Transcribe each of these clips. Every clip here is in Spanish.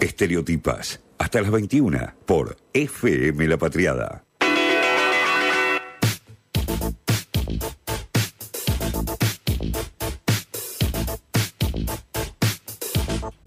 Estereotipas. Hasta las 21 por FM La Patriada.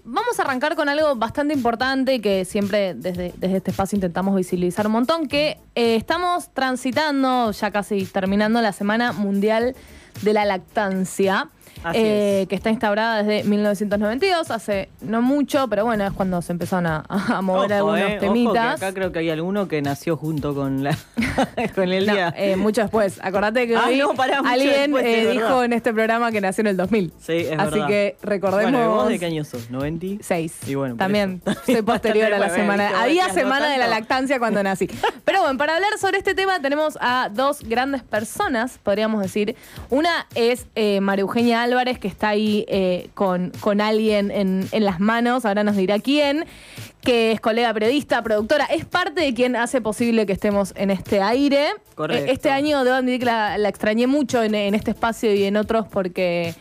Vamos a arrancar con algo bastante importante que siempre desde, desde este espacio intentamos visibilizar un montón, que eh, estamos transitando, ya casi terminando la Semana Mundial de la Lactancia. Eh, que está instaurada desde 1992, hace no mucho, pero bueno, es cuando se empezaron a, a mover Ojo, algunos eh, ojo, que temitas. acá creo que hay alguno que nació junto con, la, con el No, día. eh, mucho después. Acordate que Ah, hoy no, pará, mucho alguien después, dijo verdad. en este programa que nació en el 2000. sí, es Así verdad. que recordemos. Bueno, ¿y ¿vos de qué año sos? ¿90? Seis. Y bueno, también eso. soy posterior a la semana. Había no semana de la lactancia cuando nací. Pero bueno, para hablar sobre este tema tenemos a dos grandes personas, podríamos decir. Una es María Eugenia Álvarez, que está ahí eh, con, con alguien en, en las manos, ahora nos dirá quién, que es colega periodista, productora, es parte de quien hace posible que estemos en este aire. Correcto. Eh, Este año debo admitir que la, la extrañé mucho en, en este espacio y en otros porque,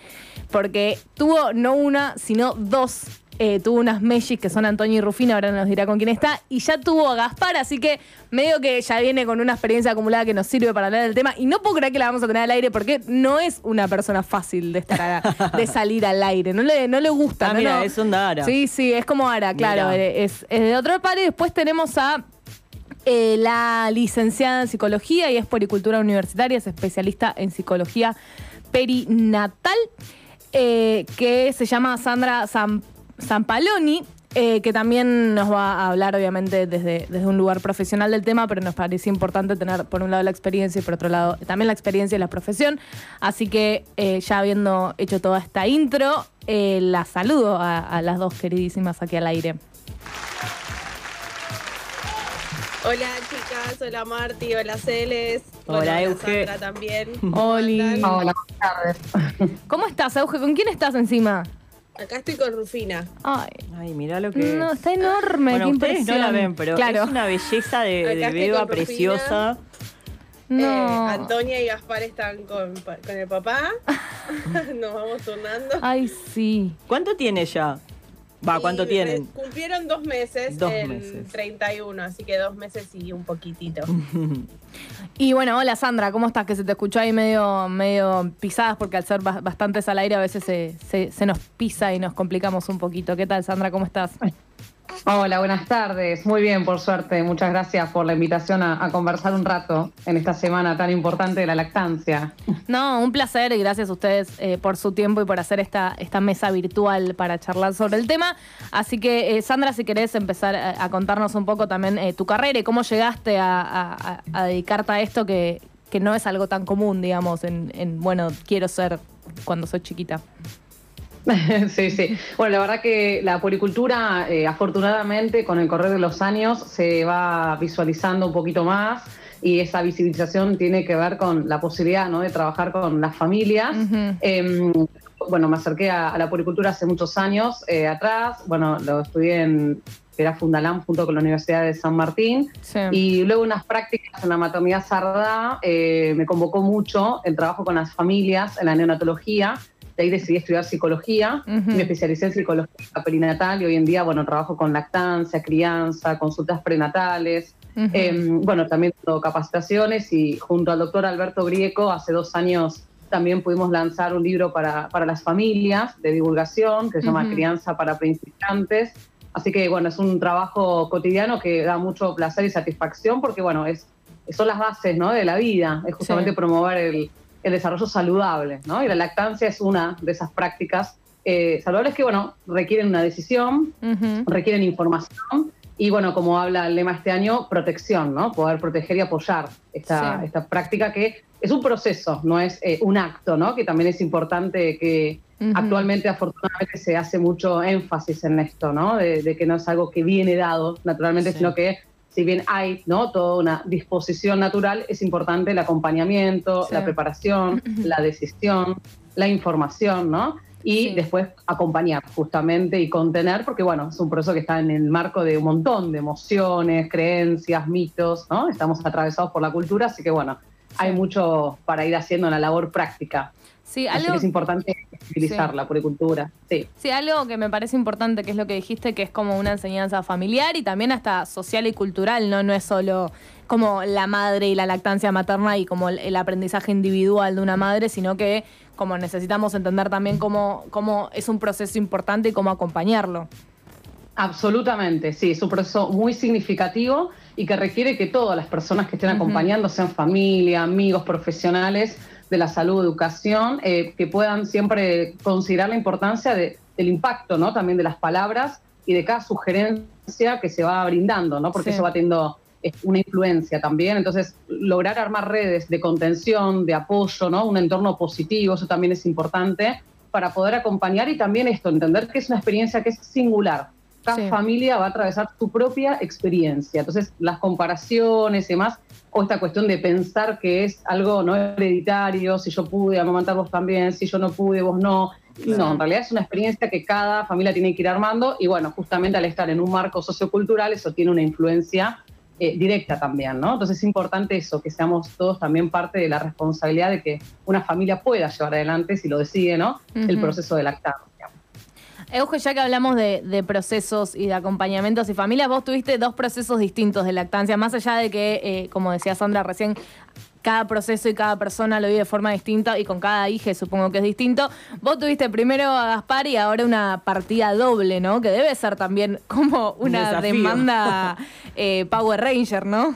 porque tuvo no una, sino dos. Eh, tuvo unas Mellis que son Antonio y Rufina, ahora nos dirá con quién está, y ya tuvo a Gaspar, así que medio que ya viene con una experiencia acumulada que nos sirve para hablar del tema. Y no puedo creer que la vamos a tener al aire porque no es una persona fácil de estar a- de salir al aire. No le, no le gusta. Ah, no, mira, no. es onda Ara. Sí, sí, es como Ara, claro. Eh, Es, es de otro par y después tenemos a eh, la licenciada en psicología y es poricultura universitaria, es especialista en psicología perinatal, eh, que se llama Sandra Zam- Zampaloni. eh, que también nos va a hablar, obviamente, desde, desde un lugar profesional del tema, pero nos parece importante tener, por un lado, la experiencia y por otro lado, también la experiencia y la profesión. Así que, eh, ya habiendo hecho toda esta intro, eh, la saludo a, a las dos queridísimas aquí al aire. Hola chicas, hola Marti, hola Celes. Hola, Bueno, Euge. Sandra también. ¿Cómo Oli. Hola, buenas tardes. ¿Cómo estás, Euge? ¿Con quién estás encima? Acá estoy con Rufina. Ay, Ay, mirá lo que no, es. está enorme, Bueno, qué ustedes impresión. no la ven, pero claro. es una belleza de, de beba preciosa. No. Eh, Antonia y Gaspar están con, con el papá. Nos vamos turnando. Ay, sí. ¿Cuánto tiene ya? Va, ¿cuánto Y tienen? Cumplieron dos meses Dos en meses. 31, así que dos meses y un poquitito. Y bueno, hola Sandra, ¿cómo estás? Que se te escuchó ahí medio, medio pisadas porque al ser ba- bastantes al aire a veces se, se- se nos pisa y nos complicamos un poquito. ¿Qué tal, Sandra? ¿Cómo estás? Hola, buenas tardes. Muy bien, por suerte. Muchas gracias por la invitación a, conversar un rato en esta semana tan importante de la lactancia. No, un placer y gracias a ustedes eh, por su tiempo y por hacer esta, esta mesa virtual para charlar sobre el tema. Así que, eh, Sandra, si querés empezar a, a contarnos un poco también eh, tu carrera y cómo llegaste a dedicarte a esto que, que no es algo tan común, digamos, en, en, bueno, quiero ser cuando soy chiquita. sí, sí. Bueno, la verdad que la policultura, eh, afortunadamente, con el correr de los años, se va visualizando un poquito más y esa visibilización tiene que ver con la posibilidad ¿no? de trabajar con las familias. Ujú. Em, bueno, me acerqué a, a la policultura hace muchos años eh, atrás. Bueno, lo estudié en era Fundalam junto con la Universidad de San Martín. Sí. Y luego unas prácticas en la maternidad Sardá eh, me convocó mucho el trabajo con las familias en la neonatología. De ahí decidí estudiar psicología. Me especialicé en psicología perinatal y hoy en día, bueno, trabajo con lactancia, crianza, consultas prenatales. Eh, bueno, también tengo capacitaciones y junto al doctor Alberto Grieco hace dos años también pudimos lanzar un libro para, para las familias de divulgación que se llama. Crianza para Principiantes. Así que bueno, es un trabajo cotidiano que da mucho placer y satisfacción porque bueno, es, son las bases ¿no? de la vida, es justamente Sí. promover el, el desarrollo saludable, ¿no? Y la lactancia es una de esas prácticas eh, saludables que bueno, requieren una decisión, requieren información y bueno, como habla el lema este año, protección, ¿no? Poder proteger y apoyar esta, Sí. esta práctica que es un proceso, no es eh, un acto, ¿no? Que también es importante que actualmente afortunadamente se hace mucho énfasis en esto, ¿no? De, de que no es algo que viene dado naturalmente, Sí. sino que si bien hay ¿no? toda una disposición natural, es importante el acompañamiento, Sí. la preparación, la decisión, la información, ¿no? Y Sí. después acompañar justamente y contener, porque bueno, es un proceso que está en el marco de un montón de emociones, creencias, mitos, ¿no? Estamos atravesados por la cultura, así que bueno, hay mucho para ir haciendo en la labor práctica. Sí, Así algo- que es importante utilizar Sí. la puricultura. Sí. Sí, algo que me parece importante, que es lo que dijiste, que es como una enseñanza familiar y también hasta social y cultural, ¿no? No es solo como la madre y la lactancia materna y como el, el aprendizaje individual de una madre, sino que como necesitamos entender también cómo, cómo es un proceso importante y cómo acompañarlo. Absolutamente, sí, es un proceso muy significativo y que requiere que todas las personas que estén acompañando, sean familia, amigos, profesionales de la salud, educación, eh, que puedan siempre considerar la importancia de- del impacto, ¿no? También de las palabras y de cada sugerencia que se va brindando, ¿no? Porque Sí. eso va teniendo eh, una influencia también. Entonces, lograr armar redes de contención, de apoyo, ¿no? Un entorno positivo, eso también es importante para poder acompañar y también esto, entender que es una experiencia que es singular. Cada Sí. familia va a atravesar su propia experiencia. Entonces, las comparaciones y demás, o esta cuestión de pensar que es algo no hereditario, si yo pude amamantar vos también, si yo no pude, vos no. No, en realidad es una experiencia que cada familia tiene que ir armando y bueno, justamente al estar en un marco sociocultural, eso tiene una influencia eh, directa también, ¿no? Entonces es importante eso, que seamos todos también parte de la responsabilidad de que una familia pueda llevar adelante, si lo decide, ¿no? El proceso de lactancia. Euge, ya que hablamos de, de procesos y de acompañamientos y familias, vos tuviste dos procesos distintos de lactancia, más allá de que, eh, como decía Sandra recién, cada proceso y cada persona lo vive de forma distinta y con cada hija supongo que es distinto. Vos tuviste primero a Gaspar y ahora una partida doble, ¿no? Que debe ser también como una demanda eh, Power Ranger, ¿no?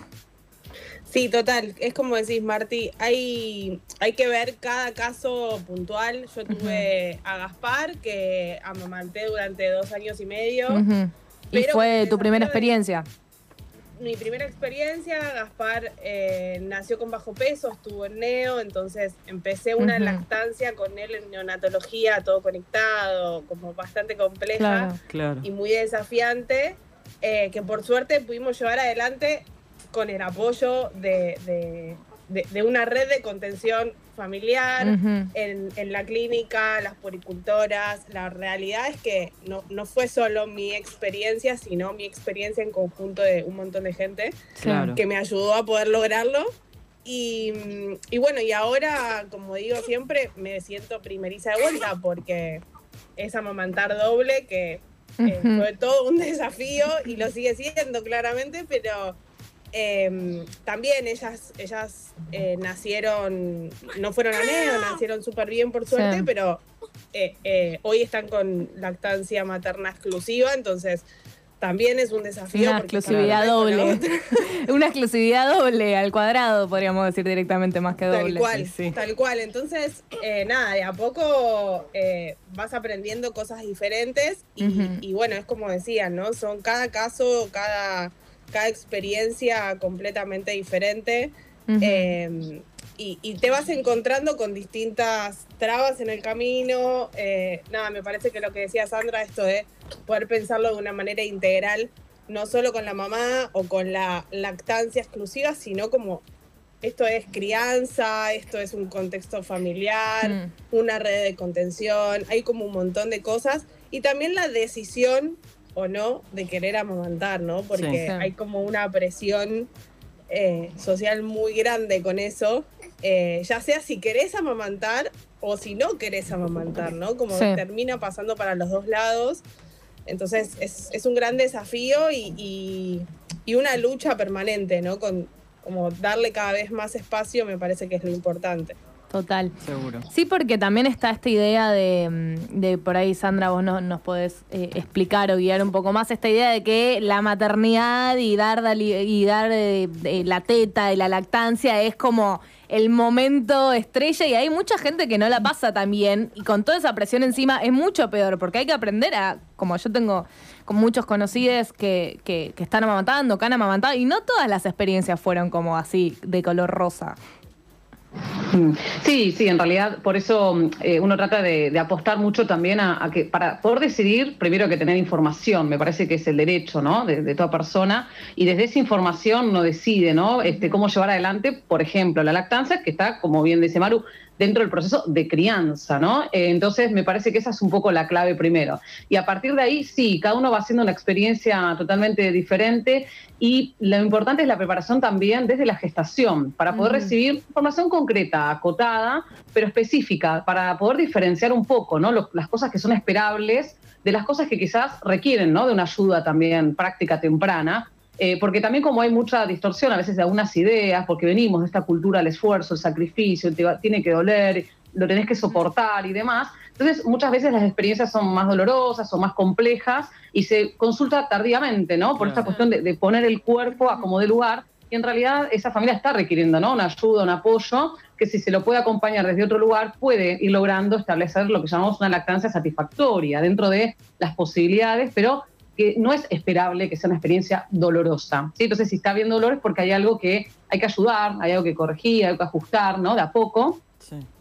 Sí, total. Es como decís, Marti, hay, hay que ver cada caso puntual. Yo tuve a Gaspar, que amamanté durante dos años y medio. Ujú. Y fue tu primera de- experiencia. Mi primera experiencia, Gaspar eh, nació con bajo peso, estuvo en neo, entonces empecé una Ujú. lactancia con él en neonatología, todo conectado, como bastante compleja Claro. Claro. y muy desafiante, eh, que por suerte pudimos llevar adelante con el apoyo de, de- de- de una red de contención familiar. Ujú. En, en la clínica, las poricultoras, la realidad es que no, no fue solo mi experiencia, sino mi experiencia en conjunto de un montón de gente Claro. que me ayudó a poder lograrlo. Y, mm, y bueno, y ahora, como digo siempre, me siento primeriza de vuelta porque es amamantar doble, que eh, Ujú. fue todo un desafío y lo sigue siendo claramente, pero eh, también ellas, ellas eh, nacieron, no fueron a neo, nacieron súper bien por suerte, Sí. pero eh, eh, hoy están con lactancia materna exclusiva, entonces también es un desafío. Una porque exclusividad doble. otra. Una exclusividad doble al cuadrado, podríamos decir directamente más que Tal doble. cual, sí, sí. tal cual. Entonces, eh, nada, de a poco eh, vas aprendiendo cosas diferentes y, y bueno, es como decían, ¿no? Son cada caso, cada, cada experiencia completamente diferente. Eh, y, y te vas encontrando con distintas trabas en el camino. Eh, nada, me parece que lo que decía Sandra, esto de poder pensarlo de una manera integral, no solo con la mamá o con la lactancia exclusiva, sino como esto es crianza, esto es un contexto familiar, Mm. una red de contención, hay como un montón de cosas. Y también la decisión o no de querer amamantar, ¿no? Porque Sí. Sí. hay como una presión eh, social muy grande con eso, eh, ya sea si querés amamantar o si no querés amamantar, ¿no? Como Sí. termina pasando para los dos lados. Entonces es, es un gran desafío y, y- y una lucha permanente, ¿no? Con como darle cada vez más espacio me parece que es lo importante. Total. Seguro. Sí, porque también está esta idea de, mm, de por ahí, Sandra, vos no- nos podés eh, explicar o guiar un poco más, esta idea de que la maternidad y dar, y dar eh, la teta y la lactancia es como el momento estrella y hay mucha gente que no la pasa tan bien y con toda esa presión encima es mucho peor porque hay que aprender a, como yo tengo con muchos conocidos que, que, que están amamantando, que han amamantado y no todas las experiencias fueron como así, de color rosa. Mm, Sí, sí, en realidad por eso eh, uno trata de, de apostar mucho también a, a que para poder decidir, primero hay que tener información, me parece que es el derecho ¿no? de, de toda persona, y desde esa información uno decide ¿no? este, cómo llevar adelante, por ejemplo, la lactancia, que está, como bien dice Maru, dentro del proceso de crianza, ¿no? Eh, entonces, me parece que esa es un poco la clave primero. Y a partir de ahí, sí, cada uno va haciendo una experiencia totalmente diferente y lo importante es la preparación también desde la gestación, para poder recibir información concreta, acotada, pero específica, para poder diferenciar un poco, ¿no? las cosas que son esperables de las cosas que quizás requieren, ¿no? De una ayuda también práctica temprana eh, porque también como hay mucha distorsión a veces de algunas ideas, porque venimos de esta cultura del esfuerzo, el sacrificio, te tiene que doler, lo tenés que soportar y demás, entonces muchas veces las experiencias son más dolorosas o más complejas y se consulta tardíamente, ¿no? Por esta cuestión de, poner el cuerpo a como de lugar y en realidad esa familia está requiriendo, ¿no? Una ayuda, un apoyo, que si se lo puede acompañar desde otro lugar puede ir logrando establecer lo que llamamos una lactancia satisfactoria dentro de las posibilidades, pero que no es esperable que sea una experiencia dolorosa. ¿sí? Entonces, si está habiendo dolor es porque hay algo que hay que ayudar, hay algo que corregir, hay algo que ajustar, ¿no? De a poco,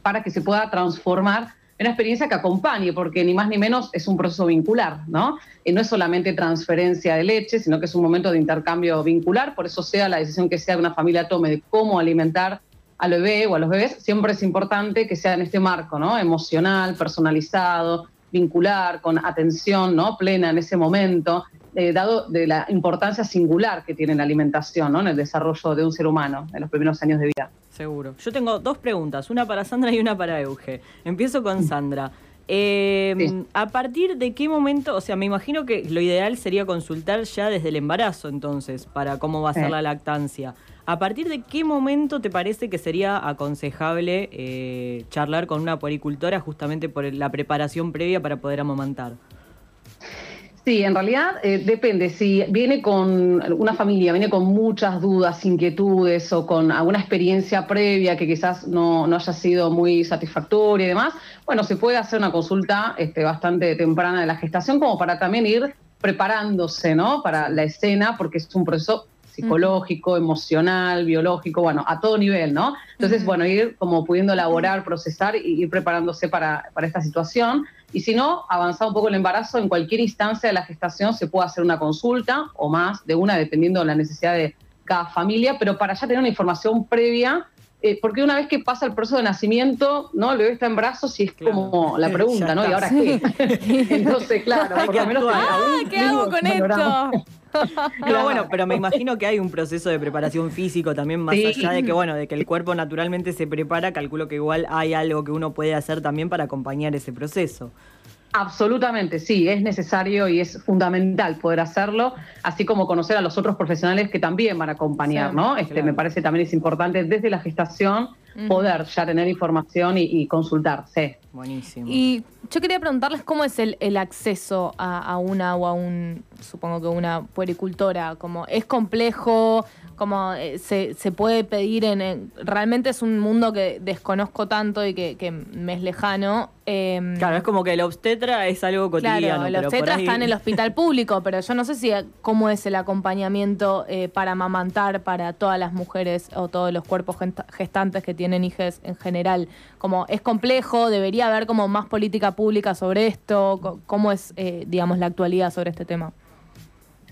para que se pueda transformar en una experiencia que acompañe, porque ni más ni menos es un proceso vincular, ¿no? Y no es solamente transferencia de leche, sino que es un momento de intercambio vincular, por eso sea la decisión que sea que una familia tome de cómo alimentar al bebé o a los bebés, siempre es importante que sea en este marco, ¿no? Emocional, personalizado, vincular, con atención ¿no? plena en ese momento, eh, dado de la importancia singular que tiene la alimentación ¿no? en el desarrollo de un ser humano en los primeros años de vida. Seguro. Yo tengo dos preguntas, una para Sandra y una para Euge. Empiezo con Sandra. Em, ¿A partir de qué momento, o sea, me imagino que lo ideal sería consultar ya desde el embarazo entonces, para cómo va a ser la lactancia? ¿A partir de qué momento te parece que sería aconsejable eh, charlar con una puericultora justamente por la preparación previa para poder amamantar? Sí, en realidad eh, depende. Si viene con una familia, viene con muchas dudas, inquietudes o con alguna experiencia previa que quizás no, haya sido muy satisfactoria y demás, bueno, se puede hacer una consulta este, bastante temprana de la gestación como para también ir preparándose, ¿no? Para la escena, porque es un proceso psicológico, emocional, biológico, bueno, a todo nivel, ¿no? Entonces, bueno, ir como pudiendo elaborar, procesar y ir preparándose para, para esta situación. Y si no, avanzar un poco el embarazo, en cualquier instancia de la gestación se puede hacer una consulta o más de una, dependiendo de la necesidad de cada familia, pero para ya tener una información previa eh, porque una vez que pasa el proceso de nacimiento, ¿no? El bebé está en brazos y es como la pregunta, ¿no? ¿Y ahora qué? Entonces, claro, por lo menos ah, ¿qué hago con esto? No, bueno, pero me imagino que hay un proceso de preparación físico también, más allá de que, bueno, de que el cuerpo naturalmente se prepara, calculo que igual hay algo que uno puede hacer también para acompañar ese proceso. Absolutamente, sí, es necesario y es fundamental poder hacerlo, así como conocer a los otros profesionales que también van a acompañar, ¿no? Este, Me parece también es importante desde la gestación poder ya tener información y, y consultarse. Buenísimo. Y yo quería preguntarles cómo es el, acceso a, una o a un, supongo que una puericultora, como es complejo, como eh, se, se, puede pedir en, Realmente es un mundo que desconozco tanto y que, me es lejano. Em, claro, es como que el obstetra es algo cotidiano. Claro, el obstetra está en el hospital público, pero yo no sé si cómo es el acompañamiento eh, para amamantar para todas las mujeres o todos los cuerpos gestantes que tienen hijas en general. Como es complejo, debería haber como más política pública sobre esto. ¿Cómo es, eh, digamos, la actualidad sobre este tema?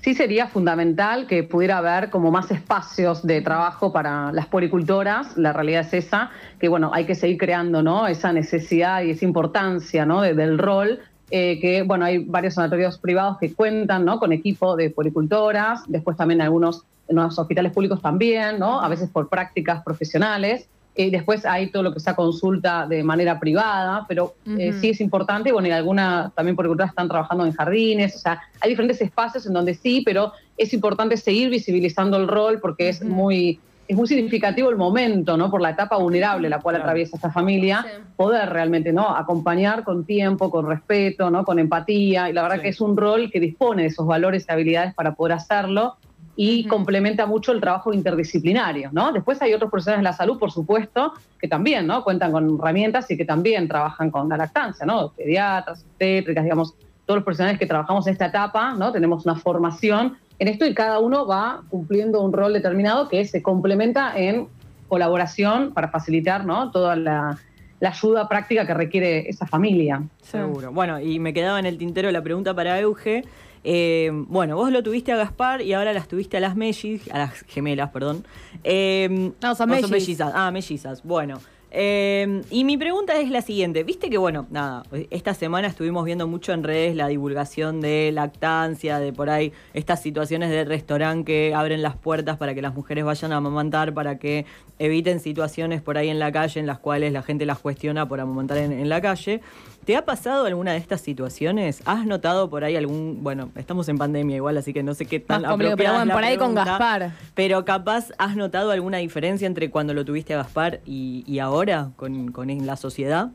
sí sería fundamental que pudiera haber como más espacios de trabajo para las puericultoras. La realidad es esa, que bueno, hay que seguir creando ¿no? esa necesidad y esa importancia ¿no? del rol. Eh, que bueno, hay varios sanatorios privados que cuentan ¿no? con equipo de puericultoras, después también algunos en los hospitales públicos también, ¿no? a veces por prácticas profesionales. Eh, después hay todo lo que sea consulta de manera privada, pero eh, sí es importante, bueno, y algunas también por cultura están trabajando en jardines, o sea, hay diferentes espacios en donde sí, pero es importante seguir visibilizando el rol porque es muy es muy significativo el momento, ¿no? Por la etapa vulnerable la cual atraviesa esta familia, poder realmente, ¿no? Acompañar con tiempo, con respeto, ¿no? Con empatía, y la verdad que es un rol que dispone de esos valores y habilidades para poder hacerlo, y complementa mucho el trabajo interdisciplinario, ¿no? Después hay otros profesionales de la salud, por supuesto, que también, ¿no? Cuentan con herramientas y que también trabajan con la lactancia, ¿no? Pediatras, obstétricas, digamos, todos los profesionales que trabajamos en esta etapa, ¿no? Tenemos una formación en esto y cada uno va cumpliendo un rol determinado que se complementa en colaboración para facilitar, ¿no? Toda la, la ayuda práctica que requiere esa familia. Seguro. Bueno, y me quedaba en el tintero la pregunta para Euge. Eh, bueno, vos lo tuviste a Gaspar y ahora las tuviste a las mellizas, a las gemelas, perdón. Eh, no, son, mellizas. Ah, mellizas. Bueno. Eh, y mi pregunta es la siguiente. Viste que, bueno, nada, esta semana estuvimos viendo mucho en redes la divulgación de lactancia, de por ahí estas situaciones de restaurante que abren las puertas para que las mujeres vayan a amamantar, para que eviten situaciones por ahí en la calle en las cuales la gente las cuestiona por amamantar en, en la calle. ¿Te ha pasado alguna de estas situaciones? ¿Has notado por ahí algún, bueno, estamos en pandemia igual, así que no sé qué tan Más complicado, pero apropiada es bueno, la por ahí con Gaspar. Pero capaz, ¿has notado alguna diferencia entre cuando lo tuviste a Gaspar y, y ahora con, con en la sociedad?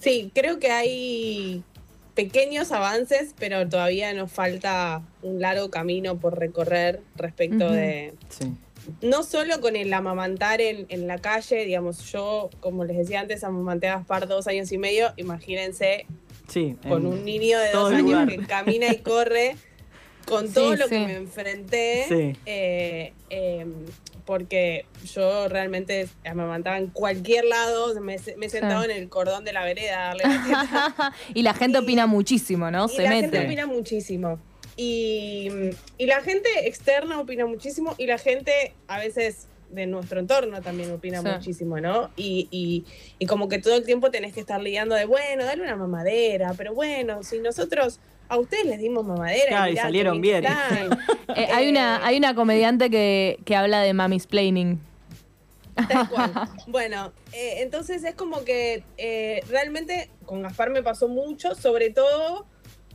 Sí, creo que hay pequeños avances, pero todavía nos falta un largo camino por recorrer respecto de, Sí. No solo con el amamantar en, en la calle, digamos, yo, como les decía antes, amamanté a Gaspar dos años y medio, imagínense Sí. con un niño de dos años lugar. que camina y corre, con Sí, todo lo sí. que me enfrenté, Sí. eh, eh, porque yo realmente amamantaba en cualquier lado, me, me he sentado Sí. en el cordón de la vereda a darle la teta. y la gente Y- opina muchísimo, ¿no? Y Se la mete. gente opina muchísimo. Y, y la gente externa opina muchísimo y la gente a veces de nuestro entorno también opina Sí. muchísimo, ¿no? Y, y- y como que todo el tiempo tenés que estar lidiando de, bueno, dale una mamadera, pero bueno, si nosotros a ustedes les dimos mamadera Claro, y mirá, salieron bien. Eh, hay, una, hay una comediante que, que habla de mami's planning. Tal cual. Bueno, eh, entonces es como que eh, realmente con Gaspar me pasó mucho, sobre todo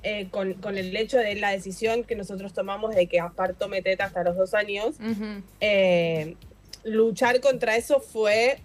eh, con, con el hecho de la decisión que nosotros tomamos de que Gaspar tome teta hasta los dos años. Eh, luchar contra eso fue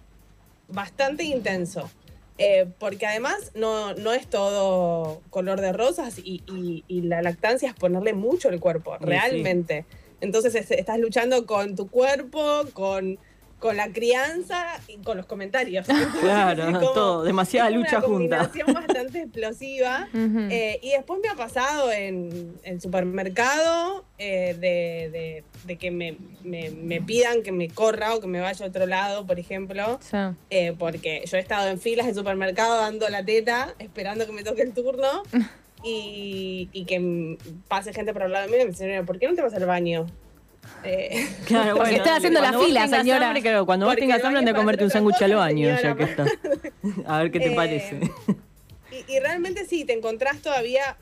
bastante intenso. Eh, porque además no, no es todo color de rosas y, y- y la lactancia es ponerle mucho el cuerpo, sí. realmente. Entonces es- estás luchando con tu cuerpo, con, con la crianza y con los comentarios. Entonces, Claro, como- todo, demasiada es lucha una junta. combinación bastante explosiva. Eh, y después me ha pasado en el supermercado eh, de, de- de que me, me- me pidan que me corra o que me vaya a otro lado, por ejemplo, Sí. eh, porque yo he estado en filas de supermercado dando la teta, esperando que me toque el turno, y, y que pase gente por al lado mío y me dicen, "Mira, ¿por qué no te vas al baño? Eh, Claro, Porque está haciendo la vos fila, tengas señora. hambre, claro, cuando vos Porque tengas el hambre, anda a comerte un sándwich al baño, ya que está. A ver qué te Eh, parece. Y, y realmente sí, te encontrás todavía,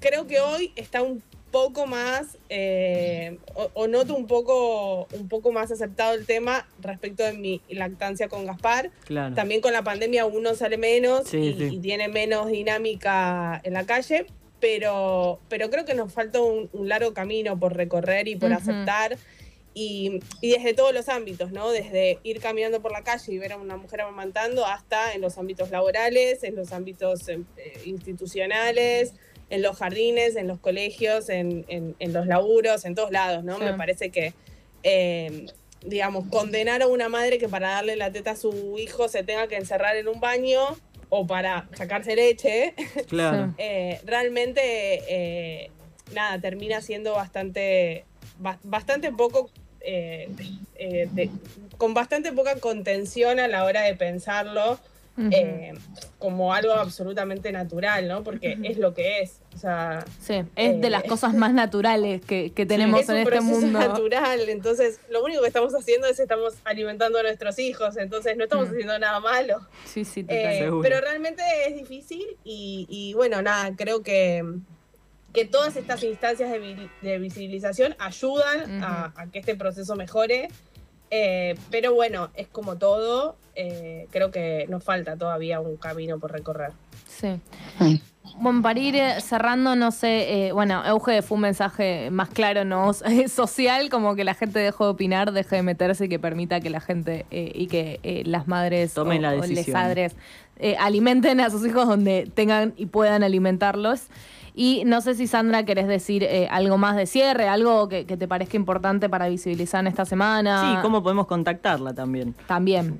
creo que hoy está un poco más, eh, o, o noto un poco, un poco más aceptado el tema respecto de mi lactancia con Gaspar. Claro. También con la pandemia uno sale menos Sí, y, sí. y tiene menos dinámica en la calle, pero, pero creo que nos falta un, un largo camino por recorrer y por aceptar. Y, y desde todos los ámbitos, ¿no? Desde ir caminando por la calle y ver a una mujer amamantando hasta en los ámbitos laborales, en los ámbitos eh, eh, institucionales, en los jardines, en los colegios, en, en- en los laburos, en todos lados, ¿no? Sí. Me parece que, eh, digamos, condenar a una madre que para darle la teta a su hijo se tenga que encerrar en un baño o para sacarse leche, Claro. eh, realmente, eh, nada, termina siendo bastante, ba- bastante poco, eh, eh, de- con bastante poca contención a la hora de pensarlo. Eh, como algo absolutamente natural, ¿no? Porque es lo que es. O sea, Sí, es de eh, las cosas más naturales que, que tenemos es en un este mundo. natural. Entonces, lo único que estamos haciendo es estamos alimentando a nuestros hijos. Entonces, no estamos Mm. haciendo nada malo. Sí, sí, total. Eh, Seguro. pero realmente es difícil y, y bueno, nada, creo que, que todas estas instancias de, vi- de visibilización ayudan a, a que este proceso mejore. Eh, pero bueno, es como todo, eh, creo que nos falta todavía un camino por recorrer. Sí. Bueno, para ir eh, cerrando, no sé, eh, bueno, Euge fue un mensaje más claro, ¿no? Social, como que la gente dejó de opinar, deje de meterse y que permita que la gente eh, y que eh, las madres Tomen o, la o les decisión. padres eh, alimenten a sus hijos donde tengan y puedan alimentarlos. Y no sé si Sandra querés decir eh, algo más de cierre, algo que, que te parezca importante para visibilizar en esta semana. Sí, ¿cómo podemos contactarla también? También.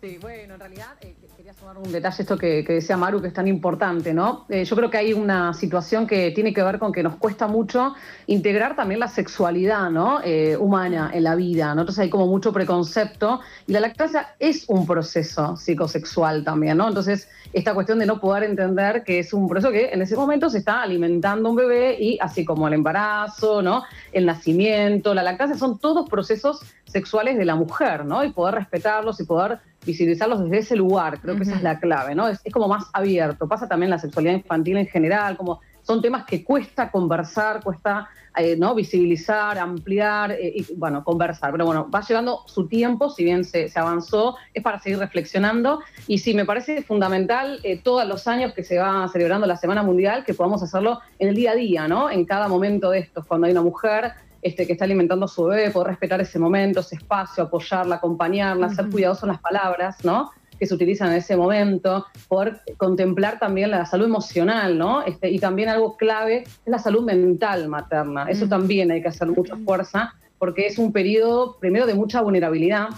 Sí, bueno, en realidad eh, quería sumar un detalle esto que, decía Maru, que es tan importante, ¿no? Eh, yo creo que hay una situación que tiene que ver con que nos cuesta mucho integrar también la sexualidad, ¿no? Eh, humana en la vida, ¿no? Entonces hay como mucho preconcepto y la lactancia es un proceso psicosexual también, ¿no? Entonces esta cuestión de no poder entender que es un proceso que en ese momento se está alimentando un bebé y así como el embarazo, ¿no? El nacimiento, la lactancia son todos procesos sexuales de la mujer, ¿no? Y poder respetarlos y poder visibilizarlos desde ese lugar, creo que esa es la clave, ¿no? Es, es, como más abierto. Pasa también la sexualidad infantil en general, como son temas que cuesta conversar, cuesta eh, ¿no? visibilizar, ampliar eh, y, bueno, conversar. Pero bueno, va llevando su tiempo, si bien se, se avanzó, es para seguir reflexionando. Y sí, me parece fundamental eh, todos los años que se va celebrando la Semana Mundial, que podamos hacerlo en el día a día, ¿no? En cada momento de estos, cuando hay una mujer este, que está alimentando a su bebé, poder respetar ese momento, ese espacio, apoyarla, acompañarla, uh -huh. ser cuidadoso en las palabras, ¿no? que se utilizan en ese momento, poder contemplar también la salud emocional, ¿no? Este, y también algo clave es la salud mental materna. Eso uh -huh. también hay que hacer mucha fuerza, porque es un periodo, primero, de mucha vulnerabilidad,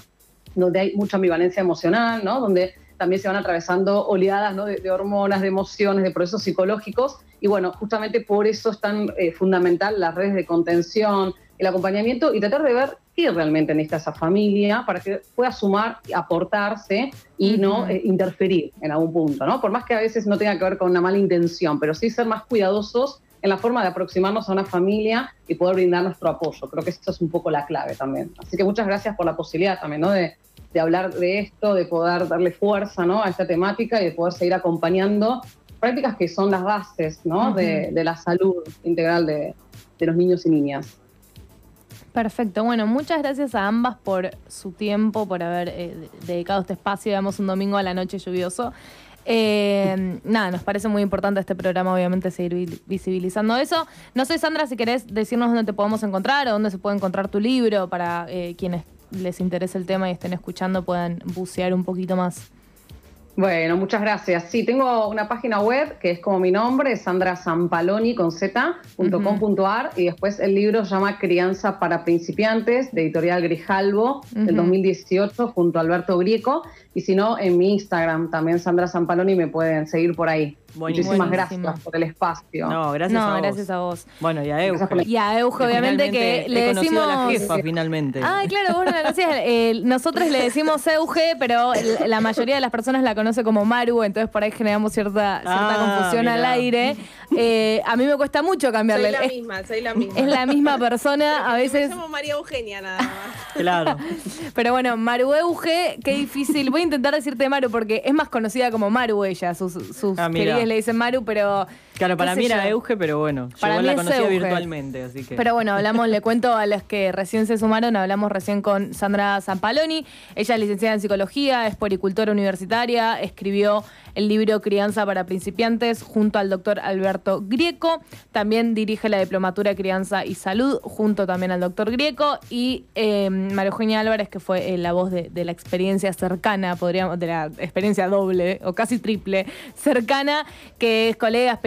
donde hay mucha ambivalencia emocional, ¿no? Donde también se van atravesando oleadas ¿no? de, de, hormonas, de emociones, de procesos psicológicos. Y bueno, justamente por eso es tan eh, fundamental las redes de contención, el acompañamiento y tratar de ver qué realmente necesita esa familia para que pueda sumar, aportarse y no eh, interferir en algún punto, ¿no? Por más que a veces no tenga que ver con una mala intención, pero sí ser más cuidadosos en la forma de aproximarnos a una familia y poder brindar nuestro apoyo. Creo que eso es un poco la clave también. Así que muchas gracias por la posibilidad también, ¿no? De, de hablar de esto, de poder darle fuerza ¿no? a esta temática y de poder seguir acompañando prácticas que son las bases ¿no? uh -huh. de, de, la salud integral de, de, los niños y niñas. Perfecto, bueno, muchas gracias a ambas por su tiempo, por haber eh, dedicado este espacio, digamos, un domingo a la noche lluvioso. Eh, nada, nos parece muy importante este programa, obviamente, seguir visibilizando eso. No sé, Sandra, si querés decirnos dónde te podemos encontrar o dónde se puede encontrar tu libro para eh, quienes les interese el tema y estén escuchando puedan bucear un poquito más. Bueno, muchas gracias. Sí, tengo una página web que es como mi nombre, sandrazampaloni con z.com.ar uh -huh. y después el libro se llama Crianza para principiantes de editorial Grijalvo uh -huh. del 2018 junto a Alberto Grieco y si no en mi Instagram también Sandra Zampaloni me pueden seguir por ahí. Buenísimo. Muchísimas gracias por el espacio. No, gracias no, a vos. gracias a vos. Bueno, y a Euge. Y a Euge, obviamente, que le decimos. A la jefa, finalmente. Ay, claro, vos no la conocías. Eh, nosotros le decimos Euge, pero la mayoría de las personas la conoce como Maru, entonces por ahí generamos cierta, cierta ah, confusión mirá. al aire. Eh, a mí me cuesta mucho cambiarle. Soy la es, misma, soy la misma. Es la misma persona, a veces. Me llamo María Eugenia nada más. Claro. Pero bueno, Maru Euge, qué difícil. Voy a intentar decirte Maru porque es más conocida como Maru ella. Sus, sus ah, queridas le dicen Maru, pero Claro, para mí era Euge, pero bueno, para yo mí la conocía Euge. virtualmente, así que. Pero bueno, hablamos, le cuento a los que recién se sumaron, hablamos recién con Sandra Zampaloni. Ella es licenciada en psicología, es poricultora universitaria, escribió el libro Crianza para principiantes junto al doctor Alberto Grieco. También dirige la diplomatura Crianza y Salud junto también al doctor Grieco. Y eh, María Eugenia Álvarez, que fue eh, la voz de, de, la experiencia cercana, podríamos, de la experiencia doble o casi triple cercana, que es colega, es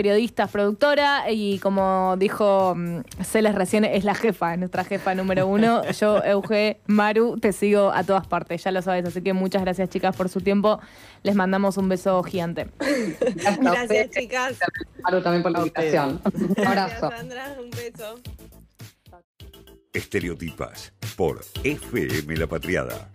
productora y como dijo mm, Celes recién, es la jefa, es nuestra jefa número uno. Yo, Euge, Maru, te sigo a todas partes, ya lo sabes. Así que muchas gracias, chicas, por su tiempo. Les mandamos un beso gigante. Gracias, gracias chicas. Maru, también por la invitación. Un abrazo. Gracias, Sandra. Un beso. Estereotipas por FM La Patriada.